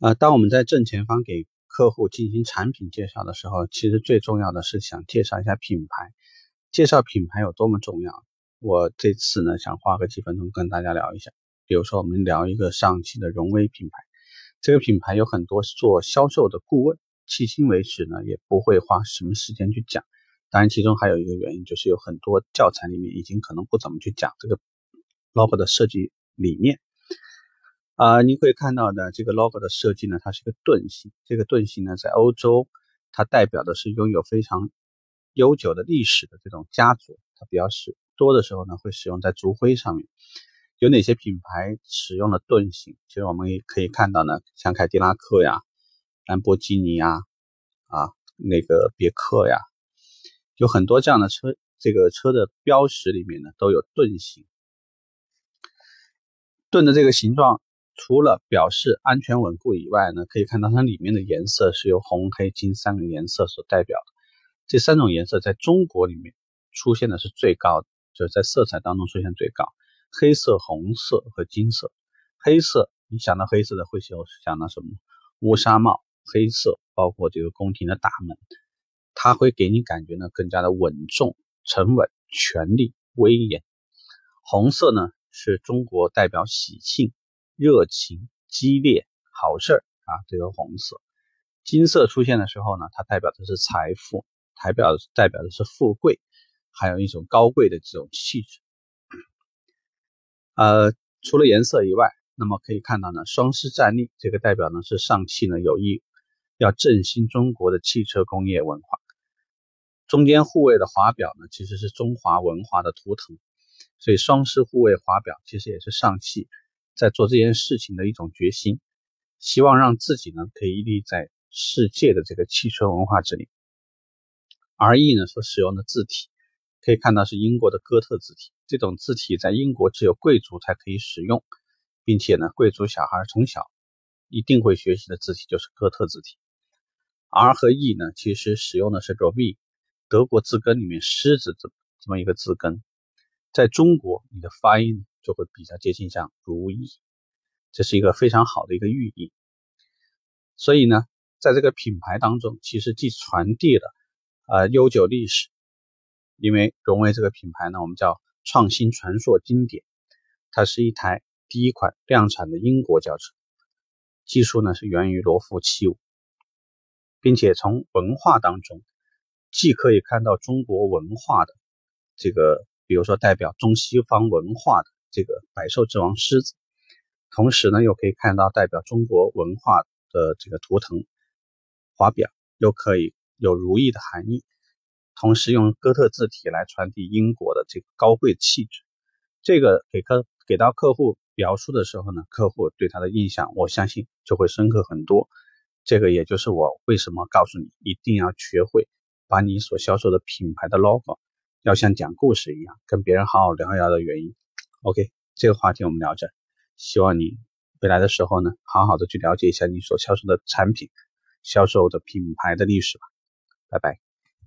呃，当我们在正前方给客户进行产品介绍的时候，其实最重要的是想介绍一下品牌。介绍品牌有多么重要？我这次呢，想花个几分钟跟大家聊一下。比如说，我们聊一个上汽的荣威品牌，这个品牌有很多做销售的顾问，迄今为止呢，也不会花什么时间去讲。当然，其中还有一个原因，就是有很多教材里面已经可能不怎么去讲这个 logo 的设计理念。啊，你会看到的这个 logo 的设计呢，它是一个盾形。这个盾形呢，在欧洲，它代表的是拥有非常悠久的历史的这种家族。它比较是多的时候呢，会使用在族徽上面。有哪些品牌使用了盾形？其实我们也可以看到呢，像凯迪拉克呀、兰博基尼呀、啊那个别克呀。有很多这样的车，这个车的标识里面呢都有盾形。盾的这个形状，除了表示安全稳固以外呢，可以看到它里面的颜色是由红、黑、金三个颜色所代表的。这三种颜色在中国里面出现的是最高的，就是在色彩当中出现最高。黑色、红色和金色。黑色，你想到黑色的会想想到什么？乌纱帽。黑色包括这个宫廷的大门。它会给你感觉呢，更加的稳重、沉稳、权力、威严。红色呢，是中国代表喜庆、热情、激烈、好事儿啊，这个红色。金色出现的时候呢，它代表的是财富，代表代表的是富贵，还有一种高贵的这种气质。呃，除了颜色以外，那么可以看到呢，双狮站立，这个代表呢是上汽呢有意要振兴中国的汽车工业文化。中间护卫的华表呢，其实是中华文化的图腾，所以双狮护卫华表其实也是上汽在做这件事情的一种决心，希望让自己呢可以屹立在世界的这个汽车文化之里。R E 呢所使用的字体，可以看到是英国的哥特字体，这种字体在英国只有贵族才可以使用，并且呢贵族小孩从小一定会学习的字体就是哥特字体。R 和 E 呢其实使用的是个 V。德国字根里面“狮子”这这么一个字根，在中国你的发音就会比较接近像“如意”，这是一个非常好的一个寓意。所以呢，在这个品牌当中，其实既传递了呃悠久历史，因为荣威这个品牌呢，我们叫创新、传说、经典，它是一台第一款量产的英国轿车，技术呢是源于罗孚七五，并且从文化当中。既可以看到中国文化的这个，比如说代表中西方文化的这个百兽之王狮子，同时呢，又可以看到代表中国文化的这个图腾华表，又可以有如意的含义，同时用哥特字体来传递英国的这个高贵气质。这个给客给到客户表述的时候呢，客户对他的印象，我相信就会深刻很多。这个也就是我为什么告诉你一定要学会。把你所销售的品牌的 logo 要像讲故事一样跟别人好好聊一聊的原因。OK，这个话题我们聊着，希望你未来的时候呢，好好的去了解一下你所销售的产品、销售的品牌的历史吧。拜拜。